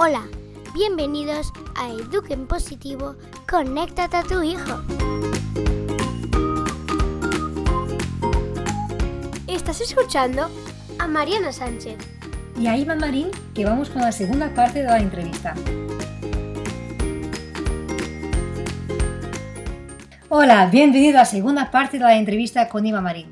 Hola, bienvenidos a Eduquen Positivo, conéctate a tu hijo. Estás escuchando a Mariana Sánchez. Y a Iván Marín, que vamos con la segunda parte de la entrevista. Hola, bienvenido a la segunda parte de la entrevista con Ima Marín.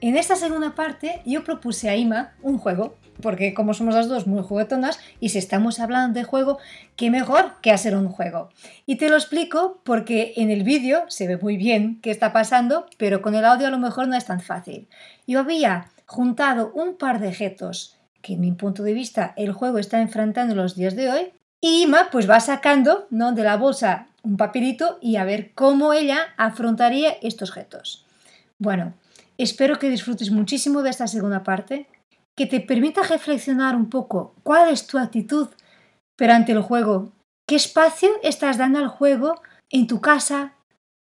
En esta segunda parte yo propuse a Ima un juego, porque como somos las dos muy juguetonas y si estamos hablando de juego, qué mejor que hacer un juego. Y te lo explico porque en el vídeo se ve muy bien qué está pasando, pero con el audio a lo mejor no es tan fácil. Yo había juntado un par de objetos que en mi punto de vista el juego está enfrentando los días de hoy y Ima pues va sacando ¿no? de la bolsa un papelito y a ver cómo ella afrontaría estos objetos. Bueno, espero que disfrutes muchísimo de esta segunda parte, que te permita reflexionar un poco cuál es tu actitud perante el juego, qué espacio estás dando al juego en tu casa,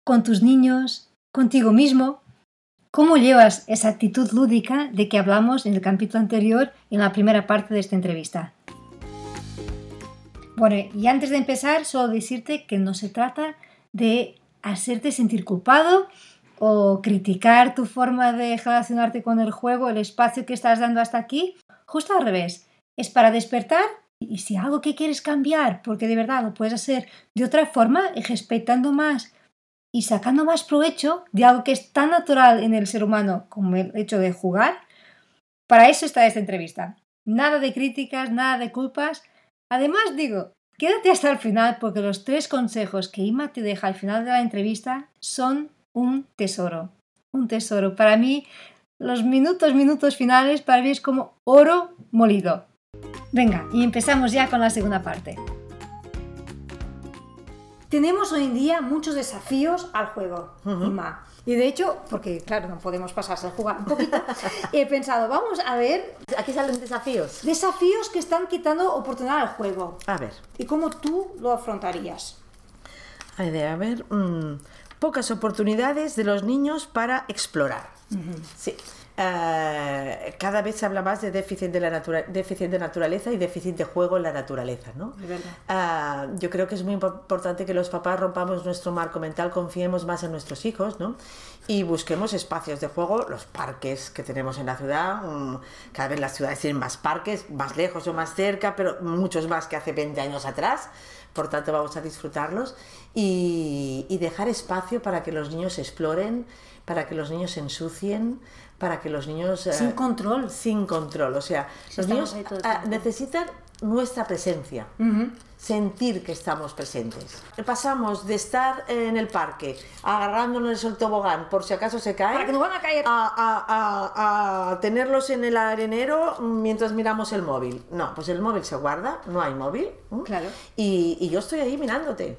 con tus niños, contigo mismo, cómo llevas esa actitud lúdica de que hablamos en el capítulo anterior en la primera parte de esta entrevista. Bueno, y antes de empezar, solo decirte que no se trata de hacerte sentir culpado o criticar tu forma de relacionarte con el juego, el espacio que estás dando hasta aquí. Justo al revés, es para despertar y si algo que quieres cambiar, porque de verdad lo puedes hacer de otra forma y respetando más y sacando más provecho de algo que es tan natural en el ser humano como el hecho de jugar, para eso está esta entrevista. Nada de críticas, nada de culpas, Además, digo, quédate hasta el final porque los tres consejos que Ima te deja al final de la entrevista son un tesoro. Un tesoro. Para mí, los minutos, minutos finales, para mí es como oro molido. Venga, y empezamos ya con la segunda parte. Tenemos hoy en día muchos desafíos al juego, Ima. Y de hecho, porque claro, no podemos pasarse a jugar un poquito, he pensado, vamos a ver... Aquí salen desafíos. Desafíos que están quitando oportunidad al juego. A ver. ¿Y cómo tú lo afrontarías? A ver, a ver mmm, pocas oportunidades de los niños para explorar. Uh -huh. Sí. Uh, cada vez se habla más de déficit de, la natura déficit de naturaleza y déficit de juego en la naturaleza. ¿no? Uh, yo creo que es muy importante que los papás rompamos nuestro marco mental, confiemos más en nuestros hijos ¿no? y busquemos espacios de juego, los parques que tenemos en la ciudad. Um, cada vez las ciudades tienen más parques, más lejos o más cerca, pero muchos más que hace 20 años atrás. Por tanto, vamos a disfrutarlos y, y dejar espacio para que los niños exploren, para que los niños se ensucien, para que los niños... Sin uh, control. Sin control. O sea, los niños uh, necesitan nuestra presencia. Uh -huh. Sentir que estamos presentes. Pasamos de estar en el parque, agarrándonos el tobogán por si acaso se cae, para que no van a caer, a, a, a, tenerlos en el arenero mientras miramos el móvil. No, pues el móvil se guarda, no hay móvil. Claro. Y, y yo estoy ahí mirándote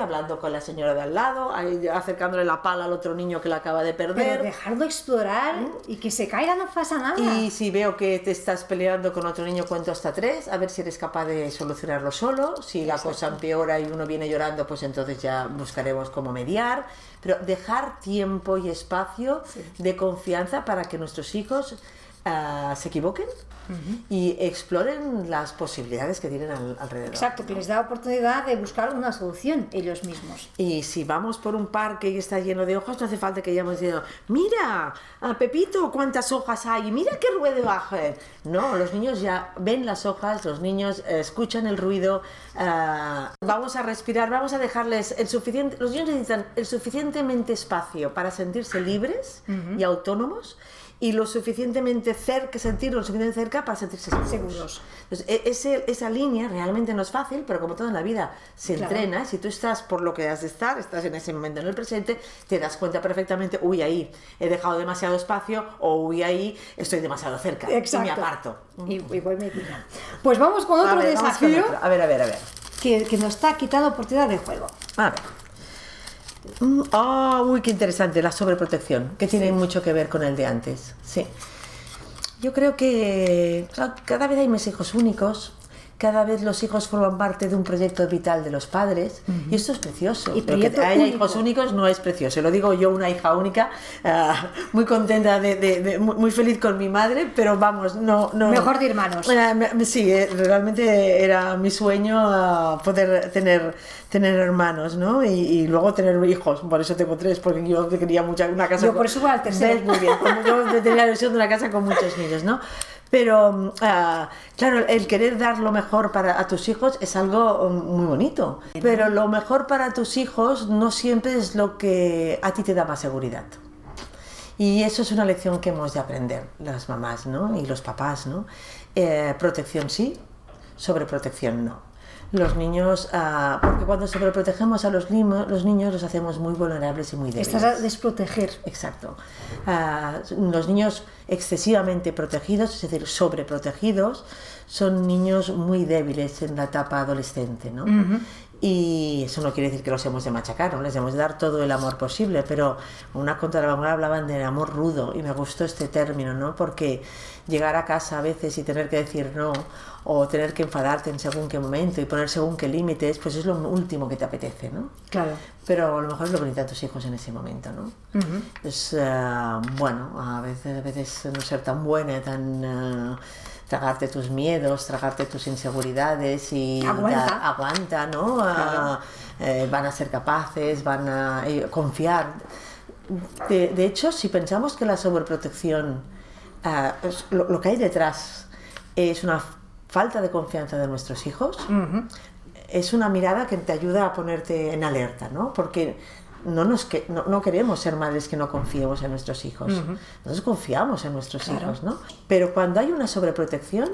hablando con la señora de al lado, acercándole la pala al otro niño que la acaba de perder. Pero dejarlo explorar ¿Mm? y que se caiga no pasa nada. Y si veo que te estás peleando con otro niño, cuento hasta tres, a ver si eres capaz de solucionarlo solo. Si la Exacto. cosa empeora y uno viene llorando, pues entonces ya buscaremos cómo mediar. Pero dejar tiempo y espacio sí. de confianza para que nuestros hijos uh, se equivoquen uh -huh. y exploren las posibilidades que tienen al, alrededor. Exacto, que les da oportunidad de buscar una solución ellos mismos. Y si vamos por un parque y está lleno de hojas, no hace falta que hayamos diciendo, mira, a Pepito, cuántas hojas hay, mira qué ruido baja. No, los niños ya ven las hojas, los niños escuchan el ruido, uh, vamos a respirar, vamos a dejarles el suficiente, los niños necesitan el suficientemente espacio para sentirse libres uh -huh. y autónomos y lo suficientemente cerca, sentir lo suficientemente cerca para sentirse seguros. seguros. Entonces, ese, esa línea realmente no es fácil, pero como todo en la vida se claro. entrena, si tú estás por lo que has de estar, estás en ese momento en el presente, te das cuenta perfectamente, uy, ahí he dejado demasiado espacio, o uy, ahí estoy demasiado cerca, Exacto. y me aparto. Y, y voy metiendo. Pues vamos con otro a ver, desafío. Con otro. A ver, a ver, a ver. Que, que nos está quitando oportunidad de juego. A ver. Ah, oh, uy, qué interesante, la sobreprotección, que tiene sí. mucho que ver con el de antes. Sí. Yo creo que cada vez hay más hijos únicos cada vez los hijos forman parte de un proyecto vital de los padres y esto es precioso. Y Pero que haya único. hijos únicos no es precioso. Lo digo yo, una hija única, ah, muy contenta, de, de- de- muy feliz con mi madre, pero vamos, no... no Mejor de hermanos. Eh, Sí, eh, realmente era mi sueño ah, poder tener, tener hermanos, ¿no? Y, y luego tener hijos. Por eso tengo tres, porque yo quería mucha, una casa... Yo con- por eso voy al tercero. Muy bien. Yo tenía la ilusión de una casa con muchos niños, ¿no? Pero, ah, claro, el querer dar lo mejor para a tus hijos es algo mm, muy bonito. Pero lo mejor para tus hijos no siempre es lo que a ti te da más seguridad. Y eso es una lección que hemos de aprender las mamás ¿no? y los papás. ¿no? Eh, protección sí, sobreprotección no. Los niños, ah, porque cuando sobreprotegemos a los, limo- los niños los hacemos muy vulnerables y muy débiles. Estás a desproteger. Exacto. Ah, los niños excesivamente protegidos, es decir, sobreprotegidos, son niños muy débiles en la etapa adolescente, ¿no? Y eso no quiere decir que los hemos de machacar, no les hemos de dar todo el amor posible, pero una contra la vanguardia hablaban del amor rudo y me gustó este término, ¿no? Porque llegar a casa a veces y tener que decir no o tener que enfadarte en según qué momento y poner según qué límites, pues es lo último que te apetece, ¿no? Claro. Pero a lo mejor es lo que necesitan tus hijos en ese momento, ¿no? Es eh, bueno, a veces, a veces no ser tan buena, tan eh, tragarte tus miedos, tragarte tus inseguridades y Aguanta. ¿no? Ah, eh, van a ser capaces, van a eh, confiar. De, de hecho, si pensamos que la sobreprotección, ah, lo que hay detrás es una falta de confianza de nuestros hijos, es una mirada que te ayuda a ponerte en alerta, ¿no? Porque no, nos que, no, no queremos ser madres que no confiemos en nuestros hijos. Nosotros confiamos en nuestros Claro. hijos, ¿no? Pero cuando hay una sobreprotección,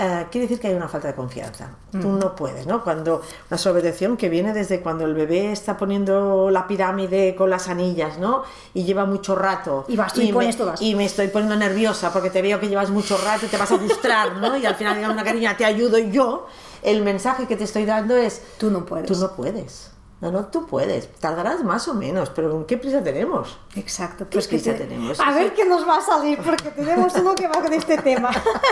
eh, quiere decir que hay una falta de confianza. Tú no puedes, ¿no? Cuando una sobreprotección que viene desde cuando el bebé está poniendo la pirámide con las anillas, ¿no? Y lleva mucho rato. Y vas tú y me- pones todas. Y me estoy poniendo nerviosa porque te veo que llevas mucho rato y te vas a frustrar, ¿no? Y al final diga una cariña, te ayudo yo. El mensaje que te estoy dando es, Tú no puedes. Tú no puedes. No, no, tú puedes. Tardarás más o menos, pero ¿qué prisa tenemos? Exacto. ¿Qué Pues que prisa te- tenemos? A ver qué nos va a salir, porque tenemos uno que va con este tema.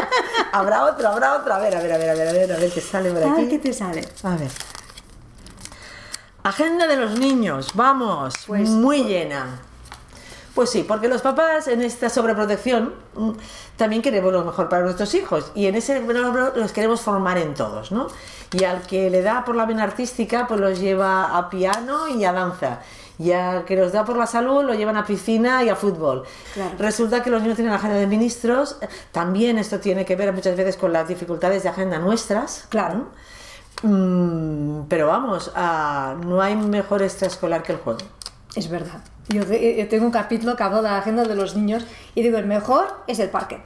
habrá otro, habrá otro. A ver, a ver, a ver, a ver, a ver, a ver qué sale por A ver aquí. qué te sale. A ver. Agenda de los niños, vamos, Pues- muy llena. Pues sí, porque los papás en esta sobreprotección mm, también queremos lo mejor para nuestros hijos y en ese los queremos formar en todos, ¿no? Y al que le da por la vena artística, pues los lleva a piano y a danza. Y al que los da por la salud, lo llevan a piscina y a fútbol. Claro. Resulta que los niños tienen agenda de ministros. También esto tiene que ver muchas veces con las dificultades de agenda nuestras. Claro. Mm, pero vamos, ah, no hay mejor extraescolar que el juego. Es verdad. Yo, te- yo tengo un capítulo que hablo de la agenda de los niños y digo, el mejor es el parque.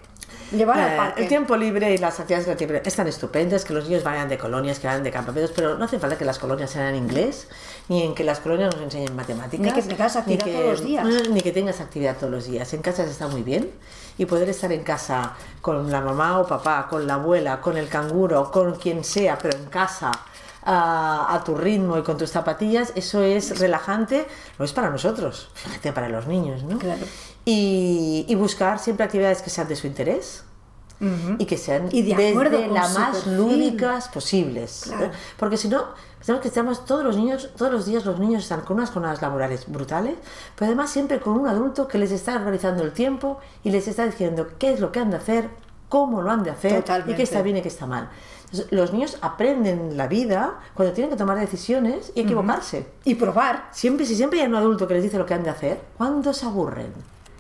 Llevar Eh, al parque. el tiempo libre y las actividades del tiempo libre están estupendas, que los niños vayan de colonias, que vayan de campamentos, pero no hace falta que las colonias sean en inglés, ni en que las colonias nos enseñen matemáticas. Ni que tengas actividad que- todos los días. Ni que tengas actividad todos los días. En casa está muy bien y poder estar en casa con la mamá o papá, con la abuela, con el canguro, con quien sea, pero en casa. A, a tu ritmo y con tus zapatillas, eso es relajante, no es para nosotros, fíjate, para los niños, ¿no? Claro. Y, y buscar siempre actividades que sean de su interés, Ujú. y que sean Y de desde con la su más perfil. lúdicas posibles. Claro. ¿eh? Porque si no, pensamos que estamos todos los niños, todos los días los niños están con unas jornadas laborales brutales, pero además siempre con un adulto que les está organizando el tiempo y les está diciendo qué es lo que han de hacer, cómo lo han de hacer y Totalmente. qué está bien y qué está mal. Entonces, los niños aprenden la vida cuando tienen que tomar decisiones y equivocarse. Y probar. Siempre, si siempre hay un adulto que les dice lo que han de hacer, ¿cuándo se aburren?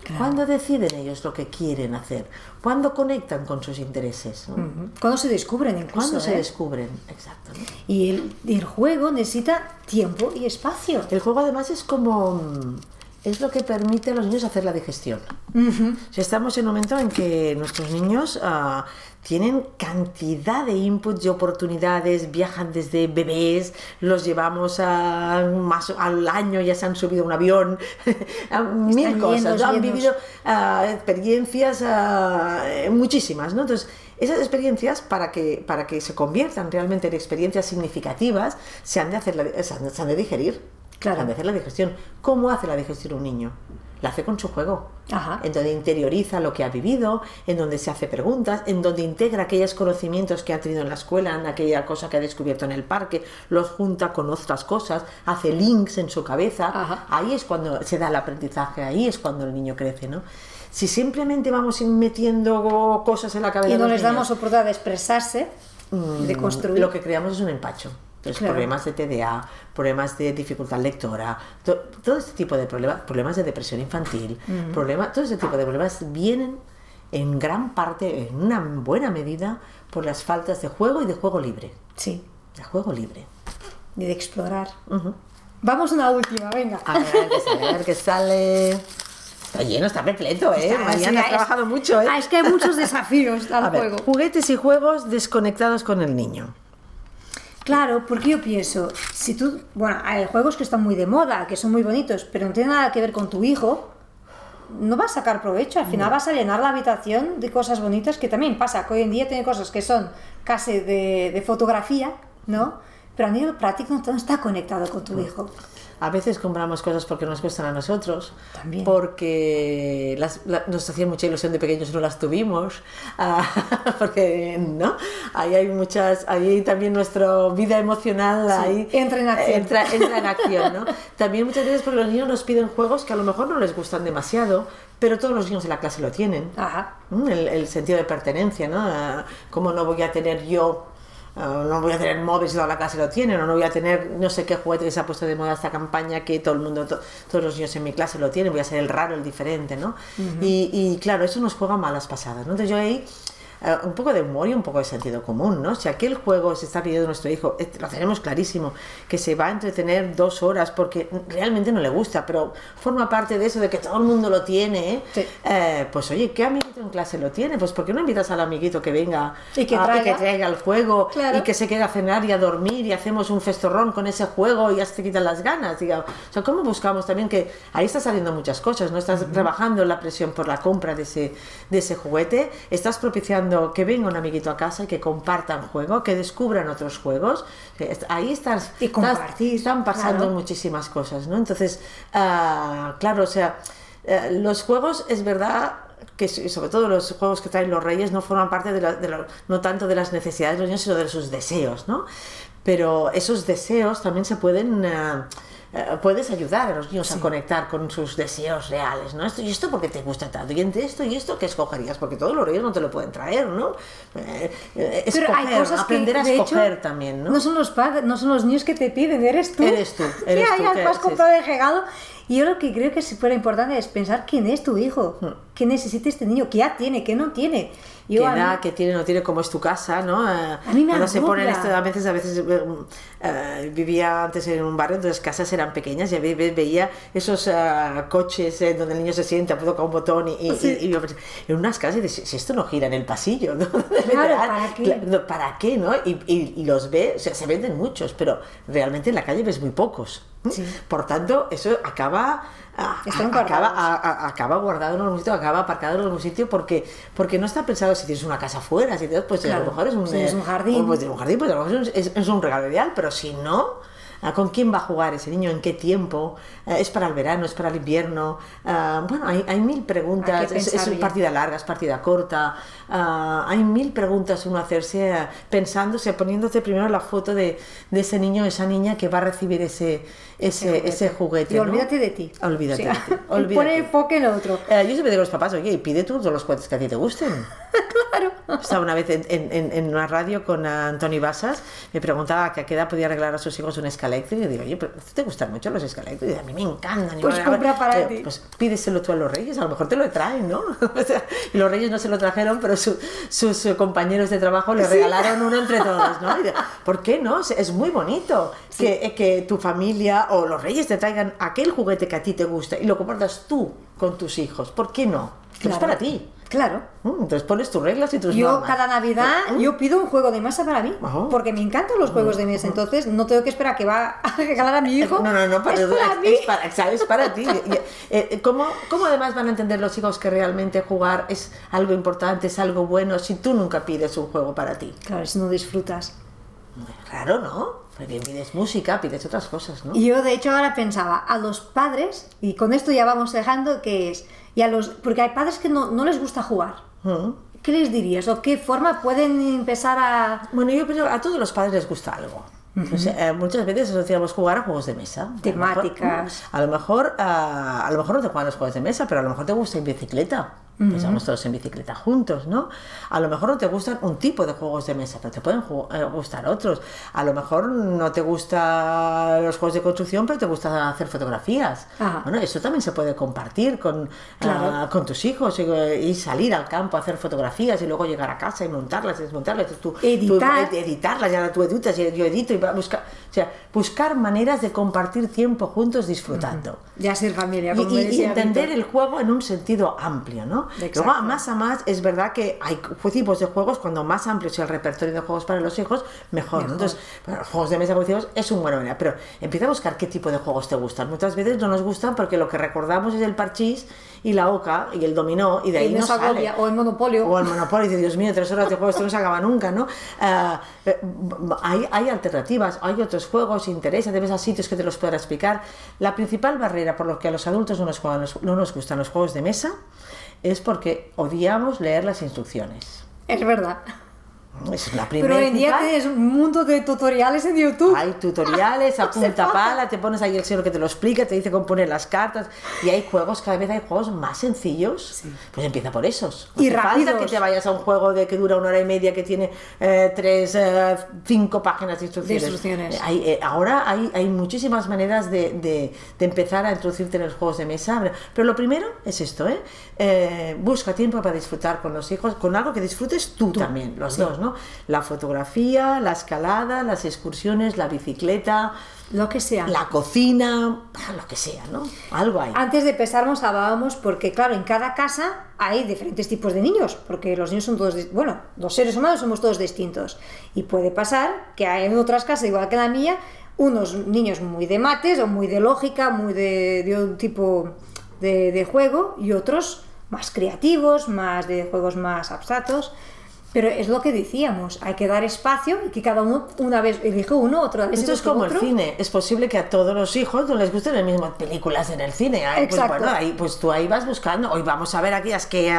Claro. ¿Cuándo deciden ellos lo que quieren hacer? ¿Cuándo conectan con sus intereses? ¿no? Ujú. Cuando se descubren incluso. ¿Cuándo se ¿eh? descubren? Exacto. ¿no? Y el, y el juego necesita tiempo y espacio. El juego además es como... Es lo que permite a los niños hacer la digestión. Si estamos en un momento en que nuestros niños ah, tienen cantidad de inputs y oportunidades, viajan desde bebés, los llevamos a más al año, ya se han subido a un avión, a mil Están cosas, han llenos. vivido ah, experiencias ah, eh, muchísimas, ¿no? Entonces, esas experiencias, para que, para que se conviertan realmente en experiencias significativas, se han de, hacer la- se han de digerir. Claro. De hacer la digestión. ¿Cómo hace la digestión un niño? la hace con su juego. Ajá. En donde interioriza lo que ha vivido, en donde se hace preguntas, en donde integra aquellos conocimientos que ha tenido en la escuela, en aquella cosa que ha descubierto en el parque, los junta con otras cosas, hace links en su cabeza. Ajá. Ahí es cuando se da el aprendizaje, ahí es cuando el niño crece, ¿no? Si simplemente vamos metiendo cosas en la cabeza Y no les damos niños, oportunidad de expresarse, de Mm, construir. Lo que creamos es un empacho. Entonces, Claro. problemas de TDA, problemas de dificultad lectora, to- todo este tipo de problemas, problemas de depresión infantil, problema- todo este tipo de problemas vienen en gran parte, en una buena medida, por las faltas de juego y de juego libre. Sí, De juego libre. y de explorar. Vamos a una última, venga. A ver, que sale, a ver qué sale. Está lleno, está repleto, ¿eh? Está- Mariana sí, es- trabajado mucho, ¿eh? Ah, es que hay muchos desafíos al A ver, juego. juguetes y juegos desconectados con el niño. Claro, porque yo pienso, si tú, bueno, hay juegos que están muy de moda, que son muy bonitos, pero no tienen nada que ver con tu hijo, no vas a sacar provecho, al final vas a llenar la habitación de cosas bonitas, que también pasa, que hoy en día tiene cosas que son casi de, de fotografía, ¿no? Pero a nivel práctico no está conectado con tu hijo. A veces compramos cosas porque nos gustan a nosotros, También. porque las- la- nos hacían mucha ilusión de pequeños y no las tuvimos, ah, porque no, ahí hay muchas, ahí también nuestra vida emocional ahí entra en acción. entra, entra en acción, ¿no? También muchas veces porque los niños nos piden juegos que a lo mejor no les gustan demasiado, pero todos los niños de la clase lo tienen. Ajá. Mm, El, el sentido de pertenencia, ¿no? Ah, ¿Cómo no voy a tener yo, ah, no voy a tener móviles y toda la clase lo tienen, o no voy a tener no sé qué juguete que se ha puesto de moda esta campaña que todo el mundo, to- todos los niños en mi clase lo tienen, voy a ser el raro, el diferente, ¿no? y, y claro, eso nos juega malas pasadas, ¿no? Entonces yo ahí eh, un poco de humor y un poco de sentido común, ¿no? Si aquel juego se está pidiendo nuestro hijo, eh, lo tenemos clarísimo, que se va a entretener dos horas porque realmente no le gusta, pero forma parte de eso de que todo el mundo lo tiene, ¿eh? Sí. Eh, pues oye, ¿qué amiguito en clase lo tiene? Pues ¿por qué no invitas al amiguito que venga Y que a- traiga. traiga el juego Claro. y que se quede a cenar y a dormir y hacemos un festorrón con ese juego y ya se te quitan las ganas? Diga, o sea, ¿cómo buscamos también que ahí está saliendo muchas cosas, ¿no? Estás rebajando la presión por la compra de ese, de ese juguete, estás propiciando que venga un amiguito a casa y que compartan juego, que descubran otros juegos. Ahí estás, Y estás- están pasando claro. muchísimas cosas, ¿no? Entonces, ah, claro, o sea, eh, los juegos es verdad que sobre todo los juegos que traen los reyes no forman parte de, la- de la- no tanto de las necesidades de los niños, sino de sus deseos, ¿no? Pero esos deseos también se pueden... eh, eh, puedes ayudar a los niños a conectar con sus deseos reales, ¿no? Esto y esto porque te gusta tanto, y entre esto y esto ¿qué escogerías? Porque todos los reyes no te lo pueden traer, ¿no? Eh, eh, Pero hay escoger, cosas que, aprender a de hecho, escoger también, ¿no? No son los padres, no son los niños que te piden, eres tú. Eres tú, eres ya, tú, ya que- has comprado el regalo. Y yo lo que creo que es súper importante es pensar quién es tu hijo, Hmm. qué necesita este niño, qué edad tiene, qué no tiene. Qué mí- edad, qué tiene, no tiene, cómo es tu casa, ¿no? Eh, A mí me cuando se ponen esto, a veces, a veces eh, eh, vivía antes en un barrio, entonces las casas eran pequeñas y a veces veía esos eh, coches eh, donde el niño se sienta, toca un botón y, y- Sí. y- y yo pensé, en unas casas y dices, si esto no gira en el pasillo, ¿no? Claro, ¿para qué? ¿para qué, no? Y los ve, o sea, se venden muchos, pero realmente en la calle ves muy pocos. Sí. Por tanto, eso acaba... a- Están a- acaba, a- acaba guardado en algún sitio, acaba aparcado en algún sitio porque, porque no está pensado si tienes una casa fuera, si tienes, pues a lo mejor es un, si tienes eh, un jardín. Pues un jardín, pues a lo mejor es, es- es un regalo ideal, pero si no, ah, ¿con quién va a jugar ese niño? ¿En qué tiempo? Eh, ¿Es para el verano? ¿Es para el invierno? Ah, bueno, hay, hay mil preguntas. Hay Es, es partida larga, es partida corta. Ah, hay mil preguntas uno hacerse pensándose, poniéndote primero la foto de, de ese niño o esa niña que va a recibir ese, ese, ese juguete. Y ¿no? olvídate de ti. Olvídate Sí. de ti. Y Pone olvídate. enfoque en otro. Eh, yo siempre digo a los papás, oye, pide tú todos los juguetes que a ti te gusten. Claro. Estaba una vez en, en- en- en una radio con Antoni Basas, me preguntaba que a qué edad podía regalar a sus hijos un Escalectric. Y digo, oye, pero ¿te gustan mucho los Escalectric? Y a mí me encantan. Y Pues compra para eh, ti. Pues pídeselo tú a los reyes, a lo mejor te lo traen, ¿no? O sea, y los reyes no se lo trajeron, pero su- sus eh, compañeros de trabajo le regalaron uno entre todos, ¿no? Y de, ¿Por qué no? Es- muy bonito que, eh, que tu familia o los reyes te traigan aquel juguete que a ti te gusta y lo compartas tú con tus hijos. ¿Por qué no? Pero Es Claro. para ti. Claro. Mm, Entonces pones tus reglas y tus Yo normas. cada Navidad yo pido un juego de mesa para mí, Ajá. porque me encantan los juegos de mesa, entonces no tengo que esperar que va a regalar a mi hijo. No, no, no, para, es para mí. es para, ¿sabes? para ti. Eh, ¿cómo, ¿Cómo además van a entender los hijos que realmente jugar es algo importante, es algo bueno, si tú nunca pides un juego para ti? Claro, si no disfrutas. Raro, ¿no? Porque pides música, pides otras cosas, ¿no? Y yo de hecho ahora pensaba, a los padres, y con esto ya vamos dejando, que es, y a los, porque hay padres que no, no les gusta jugar. Mm. ¿Qué les dirías? ¿O qué forma pueden empezar a... Bueno, yo que a todos los padres les gusta algo. O sea, eh, muchas veces asociamos jugar a juegos de mesa. A lo mejor- Temáticas. A lo mejor, ah, a lo mejor no te juegan los juegos de mesa, pero a lo mejor te gusta en bicicleta. Pues vamos todos en bicicleta juntos, ¿no? A lo mejor no te gustan un tipo de juegos de mesa, pero te pueden eh, gustar otros. A lo mejor no te gustan los juegos de construcción, pero te gusta hacer fotografías. Ajá. Bueno, eso también se puede compartir con, Claro. ah, con tus hijos y, y salir al campo a hacer fotografías y luego llegar a casa y montarlas y desmontarlas. Tú, Editar. tú- editarlas, ya tú editas, yo yo edito y buscar, o sea, buscar maneras de compartir tiempo juntos disfrutando. Ya ser familia, Y, como y- y entender el juego en un sentido amplio, ¿no? Exacto. Luego, a más a más, es verdad que hay tipos de juegos, cuando más amplio sea el repertorio de juegos para los hijos, mejor. Mejor. Entonces, los juegos de mesa, como decimos, es un buena manera, pero empieza a buscar qué tipo de juegos te gustan. Muchas veces no nos gustan porque lo que recordamos es el parchís y la oca y el dominó, y de ahí El no sale. Gobia o el Monopolio. O el Monopoly, dice, Dios mío, tres horas de juego, esto no se acaba nunca, ¿no? B- hay, hay alternativas, hay otros juegos, interesa, debes a sitios que te los puedan explicar. La principal barrera por lo que a los adultos no nos, juegan no nos gustan los juegos de mesa es porque odiamos leer las instrucciones. Es verdad. Es la primera. Pero hoy en día tienes un mundo de tutoriales en YouTube. Hay tutoriales a punta pala, te pones ahí el señor que te lo explica, te dice cómo poner las cartas y hay juegos, cada vez hay juegos más sencillos. Pues empieza por esos. No Y falta rápidos. que te vayas a un juego de que dura una hora y media que tiene eh, tres, eh, cinco páginas de instrucciones. De instrucciones. Eh, hay, eh, ahora hay, hay muchísimas maneras de, de- de empezar a introducirte en los juegos de mesa. Pero lo primero es esto, ¿eh? Eh, busca tiempo para disfrutar con los hijos, con algo que disfrutes tú, también, los dos, ¿no? La fotografía, la escalada, las excursiones, la bicicleta, Lo que sea. la cocina, ah, lo que sea, ¿no? Algo hay. Antes de empezarnos hablábamos porque, claro, en cada casa hay diferentes tipos de niños, porque los niños son todos, bueno, los seres humanos somos todos distintos. Y puede pasar que hay en otras casas, igual que la mía, unos niños muy de mates o muy de lógica, muy de, de un tipo de, de juego, y otros más creativos, más de juegos más abstractos. Pero es lo que decíamos, hay que dar espacio y que cada uno una vez elige uno, otra vez Esto es como otro. el cine. Es posible que a todos los hijos no les gusten las mismas películas en el cine. Pues, Exacto. bueno, ahí, pues tú ahí vas buscando. Hoy vamos a ver aquellas que,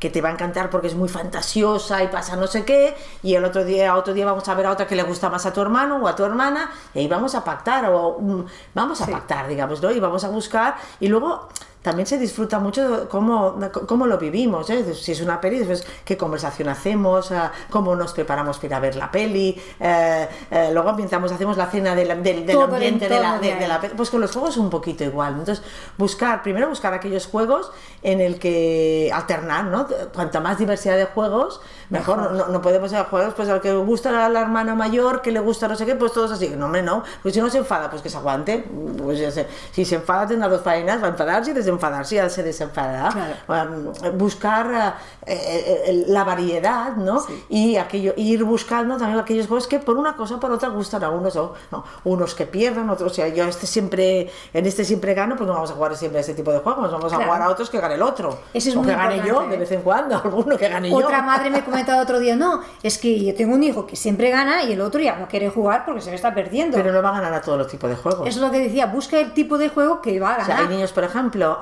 que te va a encantar porque es muy fantasiosa y pasa no sé qué. Y el otro día, otro día vamos a ver a otra que le gusta más a tu hermano o a tu hermana. Y ahí vamos a pactar o mm, vamos a Sí. pactar, digamos, ¿no? Y vamos a buscar. Y luego también se disfruta mucho cómo, cómo lo vivimos, ¿eh? si es una peli, pues, qué conversación hacemos, ah, cómo nos preparamos para ir a ver la peli, eh, eh, luego ambientamos, hacemos la cena del, del, del ambiente de la, de, de la. Pues con los juegos un poquito igual. Entonces, buscar, primero buscar aquellos juegos en el que alternar, ¿no? Cuanta más diversidad de juegos, mejor. Mejor. No, no podemos hacer juegos, pues al que gusta a la hermana mayor, que le gusta no sé qué, pues todos así. No, hombre, no. Pues si no se enfada, pues que se aguante. Pues ya sé. Si se enfada, tendrá dos faenas, va a enfadarse y desenfadarse, ya se desenfadará. Um, buscar eh, eh, la variedad, ¿no? Y aquello, ir buscando también aquellos juegos que por una cosa o por otra gustan a unos o no, unos que pierdan, otros, o sea, yo este siempre, en este siempre gano, pues no vamos a jugar siempre a este tipo de juegos, vamos a Claro. jugar a otros que gane el otro. Eso es o muy que gane yo de vez en cuando, alguno que gane yo. Otra madre me comentaba otro día, no, es que yo tengo un hijo que siempre gana y el otro ya no quiere jugar porque se me está perdiendo. Pero no va a ganar a todos los tipos de juegos. Es lo que decía, busca el tipo de juego que va a O sea, ganar. hay niños, por ejemplo,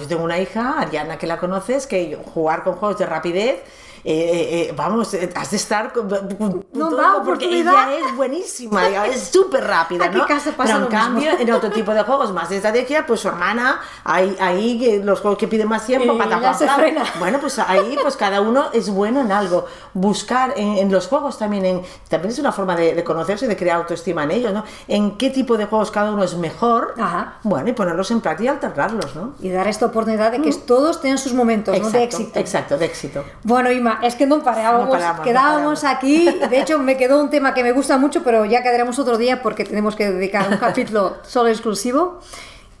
yo tengo una hija, Ariana, que la conoces, que jugar con juegos de rapidez, eh, eh, eh, vamos, eh, has de estar con, con- No todo, da porque ella es buenísima, es súper rápida, ¿no? casa pasa Pero en mismo. cambio, en otro tipo de juegos más de estrategia, pues su hermana, ahí, ahí que los juegos que piden más tiempo, pata, bueno, pues ahí pues cada uno es bueno en algo. Buscar en, en los juegos también, en, también es una forma de, de conocerse y de crear autoestima en ellos, ¿no? En qué tipo de juegos cada uno es mejor, Ajá. bueno, y ponerlos en práctica y alternarlos, ¿no? Y dar esta oportunidad de que todos tengan sus momentos, ¿no? de éxito. Exacto, de éxito. Bueno, Ima, es que no parábamos, No paramos, quedábamos aquí. De hecho, me quedó un tema que me gusta mucho, pero ya quedaremos otro día porque tenemos que dedicar un capítulo solo exclusivo.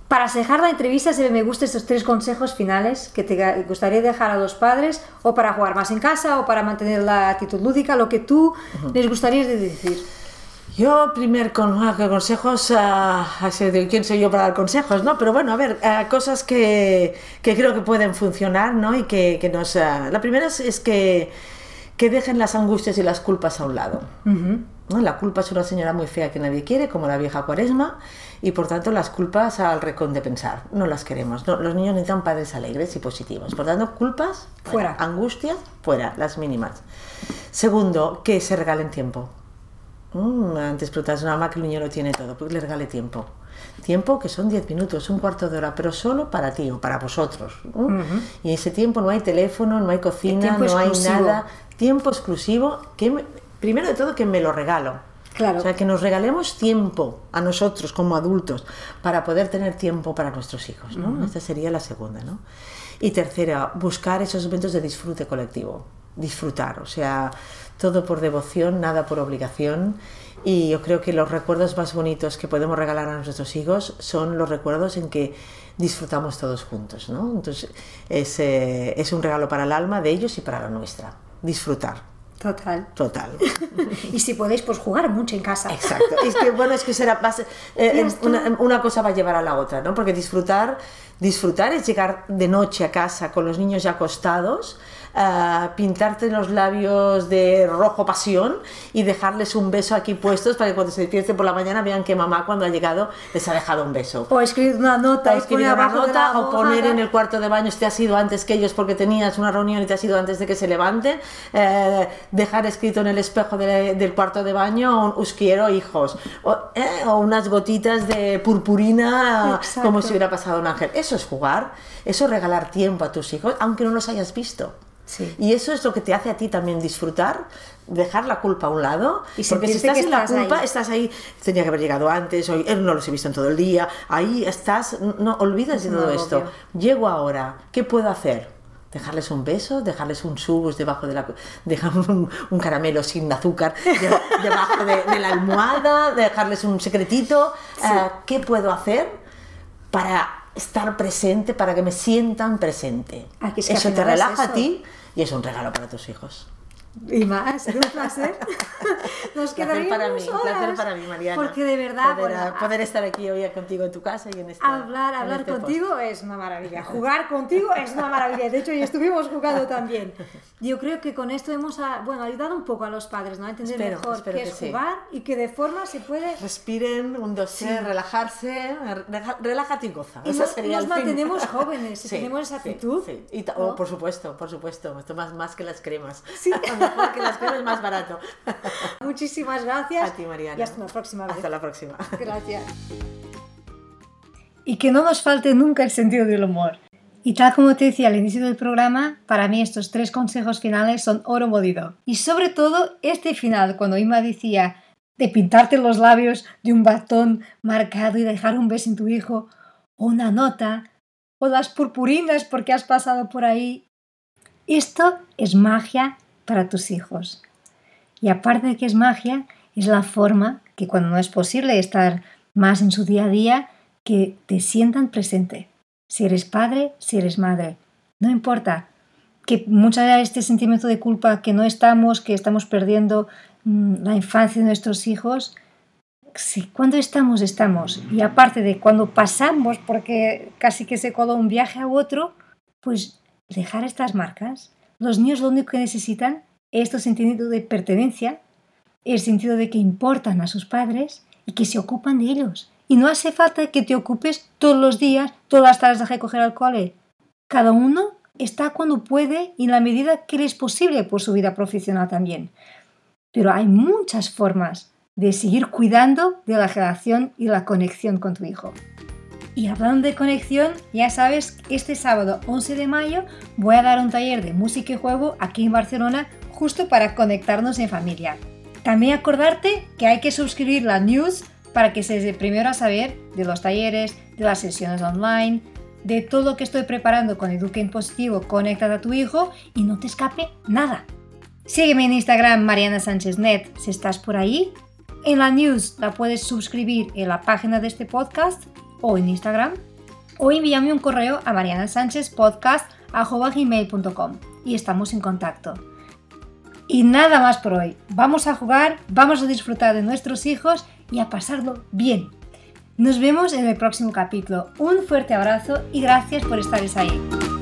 Para cejar la entrevista, se me gustan estos tres consejos finales que te gustaría dejar a los padres, o para jugar más en casa, o para mantener la actitud lúdica, lo que tú les gustaría de decir. Yo, primer con, ah, que consejos, ah, quién soy yo para dar consejos, ¿no? Pero bueno, a ver, ah, cosas que, que creo que pueden funcionar, ¿no? Y que, que nos... ah, la primera es, es que, que dejen las angustias y las culpas a un lado. ¿no? La culpa es una señora muy fea que nadie quiere, como la vieja cuaresma, y por tanto las culpas al recón de pensar. No las queremos. No, los niños necesitan padres alegres y positivos. Por tanto, culpas, Fuera. Angustias, fuera, las mínimas. Segundo, que se regalen tiempo. Mm, antes preguntas a mamá que el niño lo tiene todo, pues le regale tiempo. Tiempo que son 10 minutos, un cuarto de hora, pero solo para ti o para vosotros. ¿no? Y ese tiempo no hay teléfono, no hay cocina, no hay nada. Tiempo exclusivo, que me- primero de todo que me lo regalo. Claro. O sea, que nos regalemos tiempo a nosotros como adultos para poder tener tiempo para nuestros hijos, ¿no? Esta sería la segunda, ¿no? Y tercera, buscar esos momentos de disfrute colectivo, disfrutar, o sea, todo por devoción, nada por obligación. Y yo creo que los recuerdos más bonitos que podemos regalar a nuestros hijos son los recuerdos en que disfrutamos todos juntos, ¿no? Entonces, es, eh, es un regalo para el alma de ellos y para la nuestra. Disfrutar, Total. total. Y si podéis, pues jugar mucho en casa. Exacto. Es que bueno, es que será ser- eh, está. una, una cosa va a llevar a la otra, ¿no? Porque disfrutar, disfrutar es llegar de noche a casa con los niños ya acostados, ah, pintarte los labios de rojo pasión y dejarles un beso aquí puestos para que cuando se despierten por la mañana vean que mamá cuando ha llegado les ha dejado un beso. O escribir una nota O escribir una nota o poner en el cuarto de baño si te has ido antes que ellos porque tenías una reunión y te has ido antes de que se levanten, eh, dejar escrito en el espejo de- del cuarto de baño os quiero hijos o, eh, o unas gotitas de purpurina Exacto. como si hubiera pasado un ángel. Eso es jugar, eso es regalar tiempo a tus hijos aunque no los hayas visto. Sí. Y eso es lo que te hace a ti también disfrutar, dejar la culpa a un lado. Y porque si estás en la culpa, ahí. estás ahí, tenía que haber llegado antes, hoy no los he visto en todo el día, ahí estás, no olvidas de todo esto. Llego ahora, ¿qué puedo hacer? Dejarles un beso, dejarles un subus debajo de la... dejar un, un caramelo sin azúcar de- debajo de, de la almohada, dejarles un secretito. Eh, ¿Qué puedo hacer para estar presente, para que me sientan presente? Ah, eso te relaja a ti y es un regalo para tus hijos. Y más, es un placer. Nos placer quedaríamos para mí, placer para mí, Mariana. Porque de verdad, poder, bueno, poder estar aquí hoy contigo en tu casa y en este hablar, en hablar este post. contigo es una maravilla. Jugar contigo es una maravilla. De hecho, ya estuvimos jugando también. Yo creo que con esto hemos ah, bueno, ayudado un poco a los padres ¿no? a entender Espero, mejor espero qué que es sí. jugar y que de forma se puede Respiren, un dos, relajarse, relájate y goza. Y nos- sería nos el fin. mantenemos jóvenes, si tenemos esa actitud, sí. Y ¿no? oh, por supuesto, por supuesto. Esto más, más que las cremas. Sí. Mejor que las cremas, más barato. Muchísimas gracias. A ti, Mariana. Y hasta la próxima vez. Hasta la próxima. Gracias. Y que no nos falte nunca el sentido del humor. Y tal como te decía al inicio del programa, para mí estos tres consejos finales son oro molido. Y sobre todo este final, cuando Ima decía de pintarte los labios de un batón marcado y dejar un beso en tu hijo, o una nota, o las purpurinas porque has pasado por ahí. Esto es magia para tus hijos. Y aparte de que es magia, es la forma que cuando no es posible estar más en su día a día, que te sientan presente. Si eres padre, si eres madre. No importa que muchas veces este sentimiento de culpa que no estamos, que estamos perdiendo mm, la infancia de nuestros hijos, si cuando estamos, estamos. Y aparte de cuando pasamos, porque casi que se coló un viaje a otro, pues dejar estas marcas. Los niños lo único que necesitan es este sentido de pertenencia, el sentido de que importan a sus padres y que se ocupan de ellos. Y no hace falta que te ocupes todos los días, todas las tardes de recoger al cole. Cada uno está cuando puede y en la medida que le es posible por su vida profesional también. Pero hay muchas formas de seguir cuidando de la relación y la conexión con tu hijo. Y hablando de conexión, ya sabes, este sábado 11 de mayo voy a dar un taller de música y juego aquí en Barcelona justo para conectarnos en familia. También acordarte que hay que suscribir la news para que seas el primero a saber de los talleres, de las sesiones online, de todo lo que estoy preparando con Eduque en Positivo, conecta a tu hijo y no te escape nada. Sígueme en Instagram Mariana Sánchez Net si estás por ahí. En la news la puedes suscribir en la página de este podcast o en Instagram. O envíame un correo a marianasanchezpodcast.com y estamos en contacto. Y nada más por hoy. Vamos a jugar, vamos a disfrutar de nuestros hijos y a pasarlo bien. Nos vemos en el próximo capítulo. Un fuerte abrazo y gracias por estar ahí.